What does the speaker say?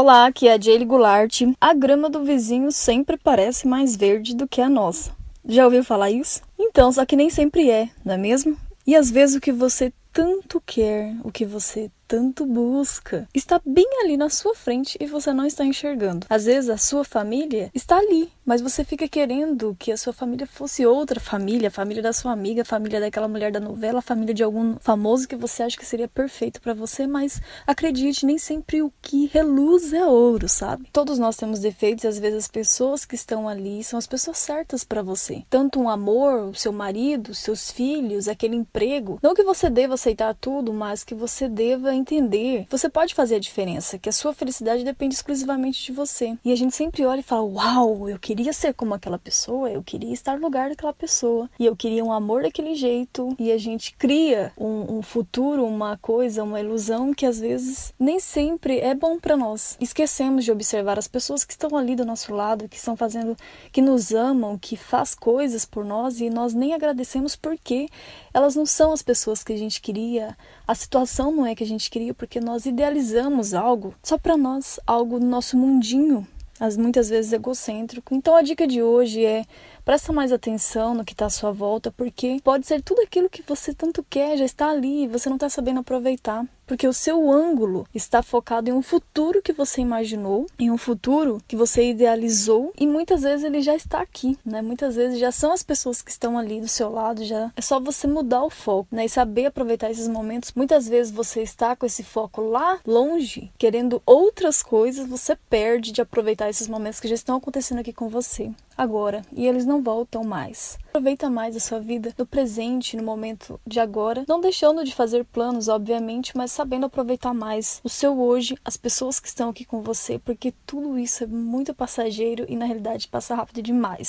Olá, aqui é a Jaylee Goulart. A grama do vizinho sempre parece mais verde do que a nossa. Já ouviu falar isso? Então, só que nem sempre é, não é mesmo? E às vezes o que você tanto quer, o que você tanto busca, está bem ali na sua frente e você não está enxergando. Às vezes a sua família está ali, mas você fica querendo que a sua família fosse outra família, a família da sua amiga, a família daquela mulher da novela, a família de algum famoso que você acha que seria perfeito para você, mas acredite, nem sempre o que reluz é ouro, sabe? Todos nós temos defeitos e às vezes as pessoas que estão ali são as pessoas certas para você. Tanto um amor, o seu marido, seus filhos, aquele emprego. Não que você deva aceitar tudo, mas que você deva entender. Você pode fazer a diferença, que a sua felicidade depende exclusivamente de você. E a gente sempre olha e fala: Uau, eu queria ser como aquela pessoa, eu queria estar no lugar daquela pessoa, e eu queria um amor daquele jeito. E a gente cria um, um futuro, uma coisa, uma ilusão que às vezes nem sempre é bom para nós. Esquecemos de observar as pessoas que estão ali do nosso lado, que estão fazendo, que nos amam, que faz coisas por nós e nós nem agradecemos porque elas não são as pessoas que a gente queria, a situação não é que a gente queria porque nós idealizamos algo só para nós, algo no nosso mundinho, as muitas vezes egocêntrico. Então a dica de hoje é presta mais atenção no que está à sua volta, porque pode ser tudo aquilo que você tanto quer, já está ali, e você não está sabendo aproveitar porque o seu ângulo está focado em um futuro que você imaginou, em um futuro que você idealizou e muitas vezes ele já está aqui, né? Muitas vezes já são as pessoas que estão ali do seu lado, já é só você mudar o foco, né? E saber aproveitar esses momentos. Muitas vezes você está com esse foco lá longe, querendo outras coisas, você perde de aproveitar esses momentos que já estão acontecendo aqui com você agora e eles não voltam mais. Aproveita mais a sua vida no presente, no momento de agora, não deixando de fazer planos, obviamente, mas sabendo aproveitar mais o seu hoje, as pessoas que estão aqui com você, porque tudo isso é muito passageiro e na realidade passa rápido demais.